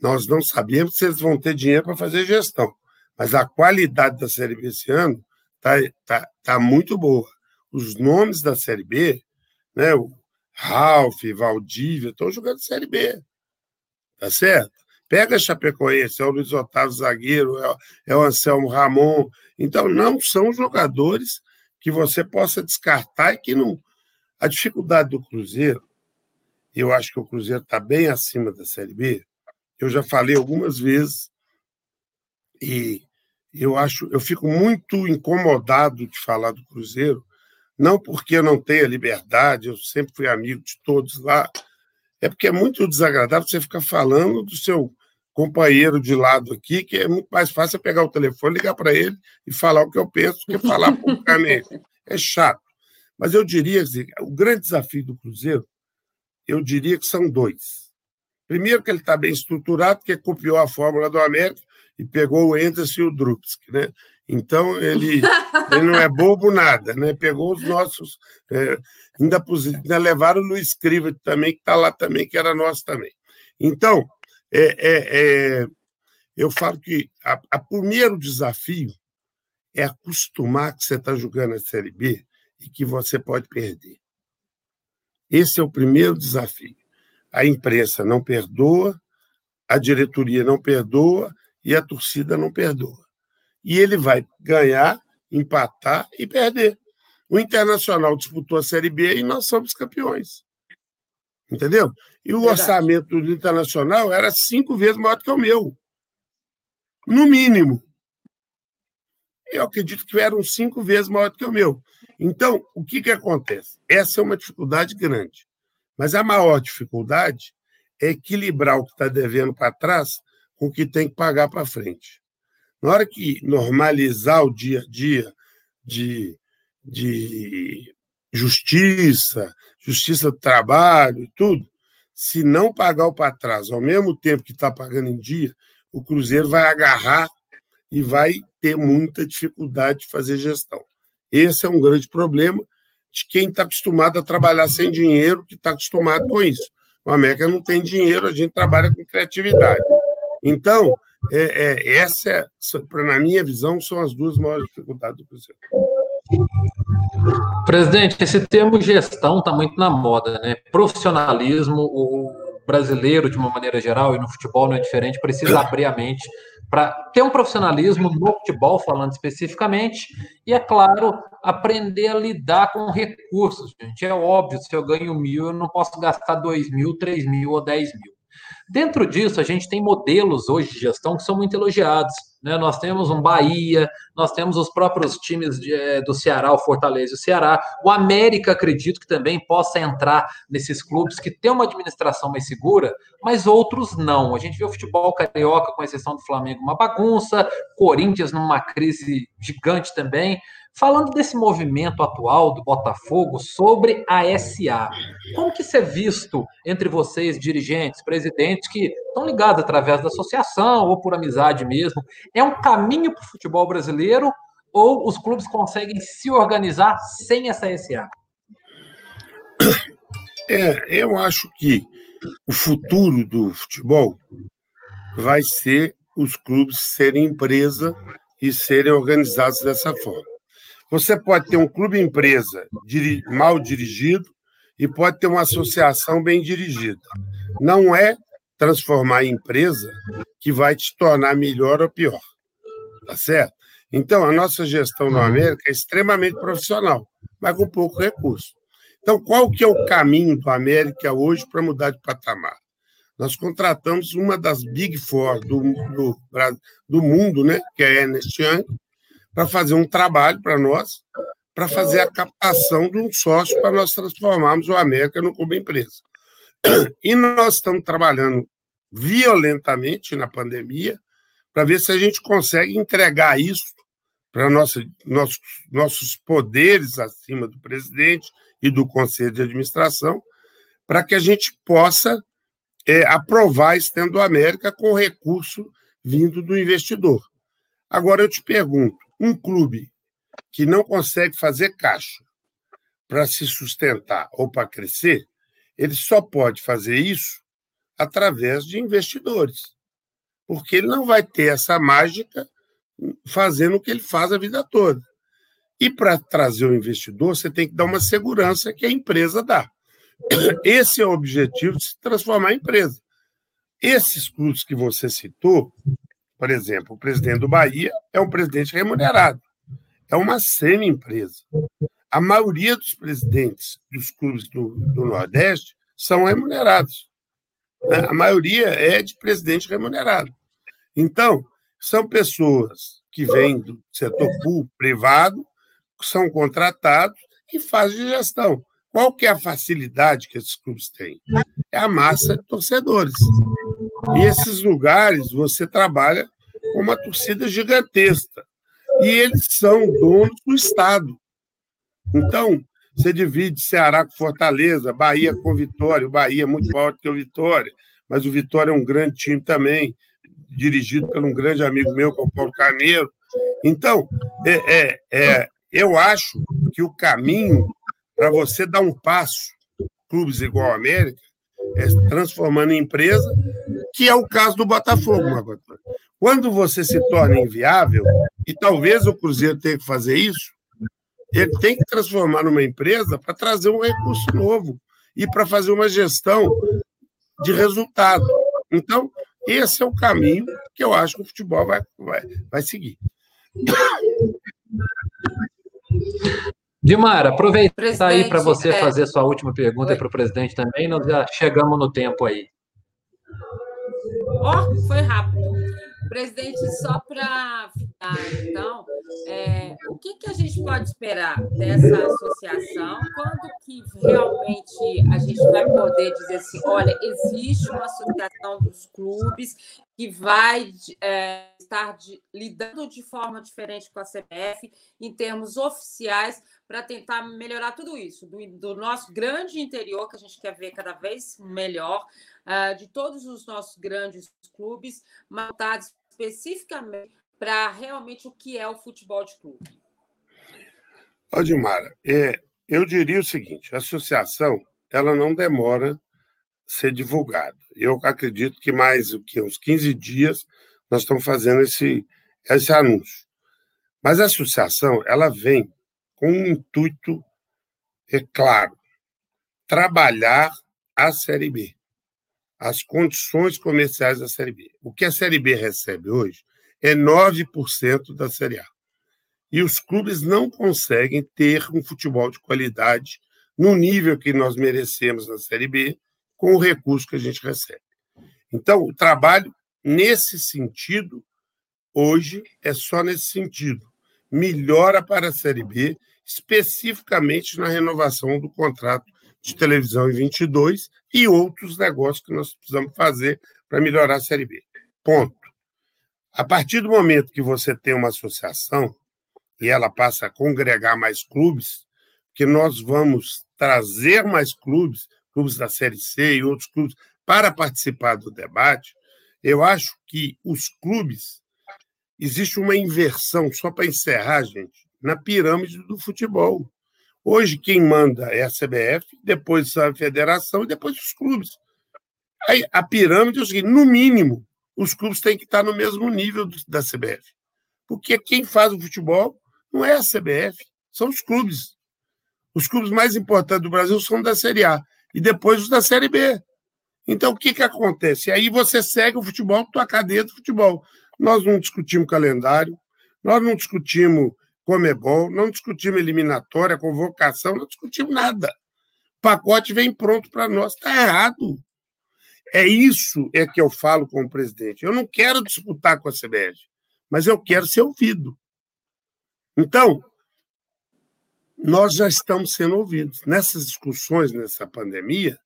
S2: Nós não sabemos se eles vão ter dinheiro para fazer gestão, mas a qualidade da Série B esse ano está tá, tá muito boa. Os nomes da Série B, né, o Ralf, Valdívia, estão jogando Série B. Tá certo? Pega Chapecoense, é o Luiz Otávio zagueiro, é, é o Anselmo Ramon. Então, não são jogadores que você possa descartar e que não. A dificuldade do Cruzeiro, eu acho que o Cruzeiro está bem acima da Série B, eu já falei algumas vezes e eu acho, eu fico muito incomodado de falar do Cruzeiro, não porque eu não tenha liberdade, eu sempre fui amigo de todos lá, é porque é muito desagradável você ficar falando do seu companheiro de lado aqui, que é muito mais fácil eu pegar o telefone, ligar para ele e falar o que eu penso que falar publicamente. É chato. Mas eu diria que o grande desafio do Cruzeiro, eu diria que são dois. Primeiro que ele está bem estruturado, porque copiou a fórmula do América e pegou o Enderson e o Drupski, né? Então, ele, [LAUGHS] ele não é bobo nada, né? Pegou os nossos... É, ainda, ainda levaram o Luiz Criva também, que está lá também, que era nosso também. Então, é, é, é eu falo que o primeiro desafio é acostumar que você está jogando a Série B e que você pode perder. Esse é o primeiro desafio a imprensa não perdoa, a diretoria não perdoa e a torcida não perdoa. E ele vai ganhar, empatar e perder. O Internacional disputou a Série B e nós somos campeões. Entendeu? E o Verdade. orçamento do Internacional era cinco vezes maior do que o meu. No mínimo. Eu acredito que eram cinco vezes maior do que o meu. Então, o que, que acontece? Essa é uma dificuldade grande. Mas a maior dificuldade é equilibrar o que está devendo para trás com o que tem que pagar para frente. Na hora que normalizar o dia a dia de, de justiça, justiça do trabalho e tudo, se não pagar o para trás ao mesmo tempo que está pagando em dia, o Cruzeiro vai agarrar e vai ter muita dificuldade de fazer gestão. Esse é um grande problema de quem está acostumado a trabalhar sem dinheiro, que está acostumado com isso. O América não tem dinheiro, a gente trabalha com criatividade. Então, é, é, essa, na minha visão, são as duas maiores dificuldades do Cruzeiro.
S1: Presidente, esse termo gestão está muito na moda, né? Profissionalismo, o brasileiro, de uma maneira geral, e no futebol não é diferente, precisa [COUGHS] abrir a mente para ter um profissionalismo no futebol, falando especificamente, e, é claro, aprender a lidar com recursos, gente. É óbvio, se eu ganho mil, eu não posso gastar dois mil, três mil ou dez mil. Dentro disso, a gente tem modelos hoje de gestão que são muito elogiados. Né? Nós temos um Bahia, nós temos os próprios times de, é, do Ceará, o Fortaleza e o Ceará. O América, acredito que também possa entrar nesses clubes que têm uma administração mais segura, mas outros não. A gente vê o futebol carioca, com exceção do Flamengo, uma bagunça, Corinthians numa crise gigante também. Falando desse movimento atual do Botafogo sobre a SA, como que isso é visto entre vocês, dirigentes, presidentes, que estão ligados através da associação ou por amizade mesmo? É um caminho para o futebol brasileiro ou os clubes conseguem se organizar sem essa SA?
S2: É, eu acho que o futuro do futebol vai ser os clubes serem empresa e serem organizados dessa forma. Você pode ter um clube empresa mal dirigido e pode ter uma associação bem dirigida. Não é transformar em empresa que vai te tornar melhor ou pior. Tá certo? Então, a nossa gestão uhum. América é extremamente profissional, mas com pouco recurso. Então, qual que é o caminho do América hoje para mudar de patamar? Nós contratamos uma das Big Four do, do, do mundo, né, que é a Ernest Young, para fazer um trabalho para nós, para fazer a captação de um sócio para nós transformarmos o América no clube empresa. E nós estamos trabalhando violentamente na pandemia para ver se a gente consegue entregar isso para nossos, nossos poderes acima do presidente e do conselho de administração, para que a gente possa é, aprovar Estendo América com recurso vindo do investidor. Agora eu te pergunto: um clube que não consegue fazer caixa para se sustentar ou para crescer, ele só pode fazer isso através de investidores. Porque ele não vai ter essa mágica fazendo o que ele faz a vida toda. E para trazer o investidor, você tem que dar uma segurança que a empresa dá. [COUGHS] Esse é o objetivo de se transformar em empresa. Esses clubes que você citou, por exemplo, o presidente do Bahia é um presidente remunerado. É uma semi-empresa. A maioria dos presidentes dos clubes do, do Nordeste são remunerados. Né? A maioria é de presidente remunerado. Então, são pessoas que vêm do setor público, privado, são contratados e fazem gestão. Qual que é a facilidade que esses clubes têm? É a massa de torcedores. E esses lugares você trabalha com uma torcida gigantesca. E eles são donos do Estado. Então, você divide Ceará com Fortaleza, Bahia com Vitória. O Bahia é muito maior que o Vitória, mas o Vitória é um grande time também, dirigido por um grande amigo meu, que é o Paulo Carneiro. Então, é, é, é eu acho que o caminho para você dar um passo, clubes igual a América, é transformando em empresa, que é o caso do Botafogo, Marco Quando você se torna inviável, e talvez o Cruzeiro tenha que fazer isso, ele tem que transformar numa empresa para trazer um recurso novo e para fazer uma gestão de resultado. Então, esse é o caminho que eu acho que o futebol vai, vai, vai seguir.
S1: Dimara, aproveita aí para você é... fazer sua última pergunta para o presidente também. Nós já chegamos no tempo aí.
S3: Ó, oh, foi rápido. Presidente, só para então, é, o que, que a gente pode esperar dessa associação? Quando que realmente a gente vai poder dizer assim, olha, existe uma associação dos clubes que vai é, estar de, lidando de forma diferente com a CBF em termos oficiais para tentar melhorar tudo isso, do, do, nosso grande interior, que a gente quer ver cada vez melhor, uh, de todos os nossos grandes clubes, montados especificamente para realmente o que é o futebol de clube?
S2: Ó, Dilmara, é, eu diria o seguinte: a associação ela não demora ser divulgada. Eu acredito que mais do que uns 15 dias nós estamos fazendo esse, esse anúncio. Mas a associação ela vem com um intuito, é claro, trabalhar a Série B as condições comerciais da Série B. O que a Série B recebe hoje é 9% da Série A. E os clubes não conseguem ter um futebol de qualidade no nível que nós merecemos na Série B com o recurso que a gente recebe. Então, o trabalho nesse sentido, hoje, é só nesse sentido. Melhora para a Série B, especificamente na renovação do contrato de televisão em 22 e outros negócios que nós precisamos fazer para melhorar a Série B. Ponto. A partir do momento que você tem uma associação e ela passa a congregar mais clubes, que nós vamos trazer mais clubes, clubes da Série C e outros clubes, para participar do debate, eu acho que os clubes. Existe uma inversão, só para encerrar, gente, na pirâmide do futebol. Hoje, quem manda é a CBF, depois a federação e depois os clubes. Aí, a pirâmide é o seguinte: no mínimo, os clubes têm que estar no mesmo nível da CBF. Porque quem faz o futebol não é a CBF, são os clubes. Os clubes mais importantes do Brasil são da Série A e depois os da Série B. Então, o que, que acontece? Aí você segue o futebol, tua cadeia do futebol. Nós não discutimos calendário, nós não discutimos Comebol, não discutimos eliminatória, convocação, não discutimos nada. O pacote vem pronto para nós. Está errado. É isso é que eu falo com o presidente. Eu não quero disputar com a CBF, mas eu quero ser ouvido. Então, nós já estamos sendo ouvidos. Nessas discussões, nessa pandemia,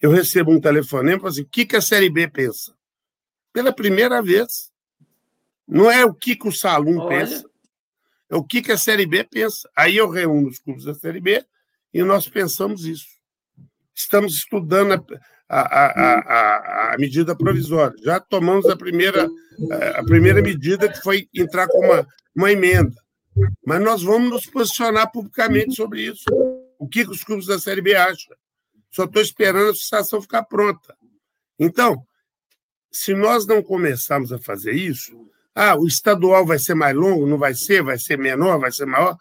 S2: eu recebo um telefonema e falo assim: o que, que a Série B pensa? Pela primeira vez. Não é o que, que o Salum Olha. pensa, o que, que a Série B pensa. Aí eu reúno os clubes da Série B e nós pensamos isso. Estamos estudando a, a, a, a, medida provisória. Já tomamos a primeira, a primeira medida, que foi entrar com uma, uma emenda. Mas nós vamos nos posicionar publicamente sobre isso. O que, que os clubes da Série B acham? Só estou esperando a associação ficar pronta. Então, se nós não começarmos a fazer isso, ah, o estadual vai ser mais longo, não vai ser, vai ser menor, vai ser maior.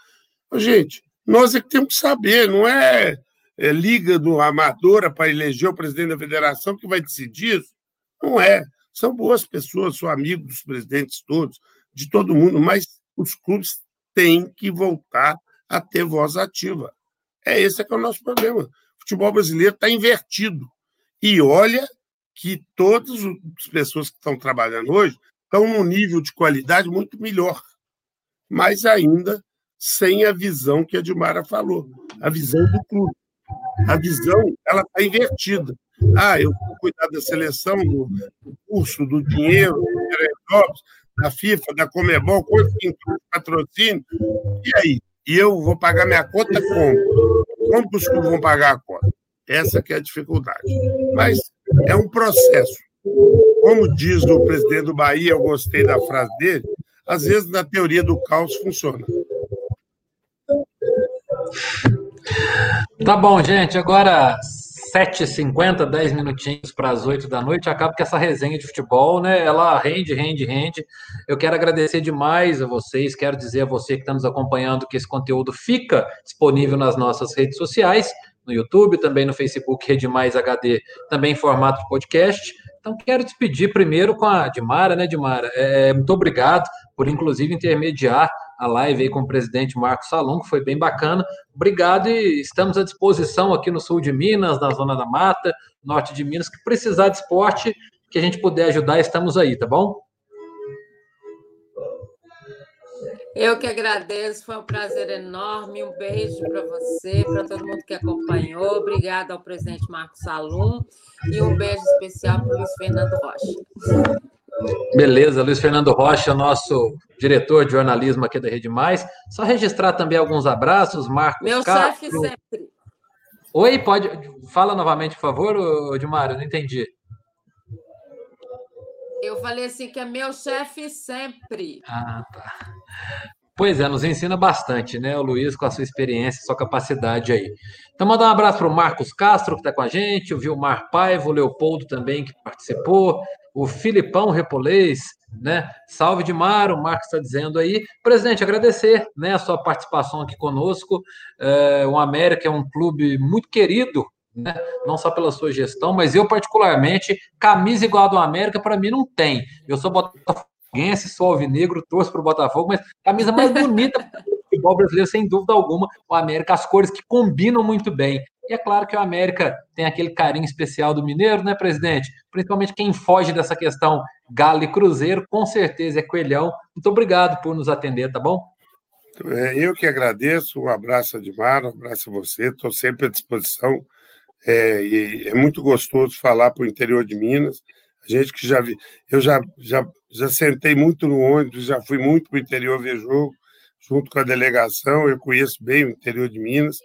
S2: Gente, nós é que temos que saber, não é, é liga do amadora para eleger o presidente da federação que vai decidir isso. Não é. São boas pessoas, sou amigo dos presidentes todos, de todo mundo, mas os clubes têm que voltar a ter voz ativa. É esse que é o nosso problema futebol brasileiro está invertido. E olha que todas as pessoas que estão trabalhando hoje estão num nível de qualidade muito melhor, mas ainda sem a visão que a Dilmara falou, a visão do clube. A visão ela está invertida. Ah, eu vou cuidar da seleção, do, curso, do dinheiro, da FIFA, da Comebol, quanto que patrocínio, e aí? E eu vou pagar minha conta como? Como os clubes vão pagar a conta? Essa que é a dificuldade. Mas é um processo. Como diz o presidente do Bahia, eu gostei da frase dele, às vezes na teoria do caos funciona.
S1: Tá bom, gente. Agora 7h50, 10 minutinhos para as 8 da noite. Acaba que essa resenha de futebol, né? Ela rende, rende, rende. Eu quero agradecer demais a vocês. Quero dizer a você que está nos acompanhando que esse conteúdo fica disponível nas nossas redes sociais, no YouTube, também no Facebook Rede Mais HD, também em formato de podcast. Então, quero despedir primeiro com a Dimara, né, Dimara? É, muito obrigado por, inclusive, intermediar a live aí com o presidente Marcos Salum, que foi bem bacana. Obrigado e estamos à disposição aqui no sul de Minas, na Zona da Mata, norte de Minas, que precisar de esporte, que a gente puder ajudar, estamos aí, tá bom?
S3: Eu que agradeço, foi um prazer enorme. Um beijo para você, para todo mundo que acompanhou. Obrigada ao presidente Marcos Salum e um beijo especial para o Luiz Fernando Rocha.
S1: Beleza, Luiz Fernando Rocha, nosso diretor de jornalismo aqui da Rede Mais. Só registrar também alguns abraços, Marcos
S3: Meu chefe sempre.
S1: Oi, pode. Fala novamente, por favor, Edmar, eu não entendi.
S3: Eu falei assim que é meu chefe sempre.
S1: Ah, tá. Pois é, nos ensina bastante, né? O Luiz, com a sua experiência, sua capacidade aí. Então, mandar um abraço para o Marcos Castro, que está com a gente, o Vilmar Paiva, o Leopoldo também, que participou, o Filipão Repolês, né? Salve de Mar, o Marcos está dizendo aí. Presidente, agradecer né, a sua participação aqui conosco. É, o América é um clube muito querido, né? não só pela sua gestão, mas eu, particularmente, camisa igual a do América, para mim, não tem. Eu sou botafoguense, sou alvinegro, torço para o Botafogo, mas camisa mais bonita [LAUGHS] do futebol brasileiro, sem dúvida alguma, o América, as cores que combinam muito bem. E é claro que o América tem aquele carinho especial do Mineiro, né, presidente? Principalmente quem foge dessa questão Galo e Cruzeiro, com certeza é Coelhão. Muito obrigado por nos atender, tá bom?
S2: É, eu que agradeço, um abraço a Edmar, um abraço a você, estou sempre à disposição. É, é muito gostoso falar para o interior de Minas. A gente que já vi, eu já, já, já sentei muito no ônibus, já fui muito para o interior ver jogo, junto com a delegação, eu conheço bem o interior de Minas,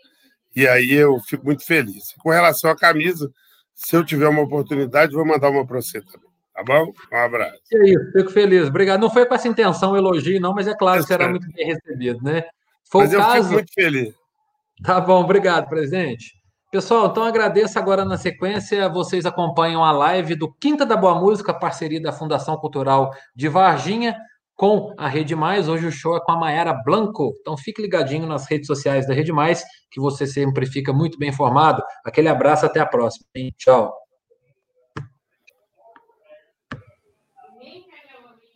S2: e aí eu fico muito feliz. Com relação à camisa, se eu tiver uma oportunidade, vou mandar uma para você também. Tá bom? Um abraço.
S1: É isso, fico feliz. Obrigado. Não foi com essa intenção, elogio, não, mas é claro que será muito bem recebido, né?
S2: Foi mas eu caso... fico muito feliz.
S1: Tá bom, obrigado, presidente. Pessoal, então agradeço agora na sequência. Vocês acompanham a live do Quinta da Boa Música, parceria da Fundação Cultural de Varginha com a Rede Mais. Hoje o show é com a Maera Blanco. Então fique ligadinho nas redes sociais da Rede Mais, que você sempre fica muito bem informado. Aquele abraço, até a próxima. Hein? Tchau.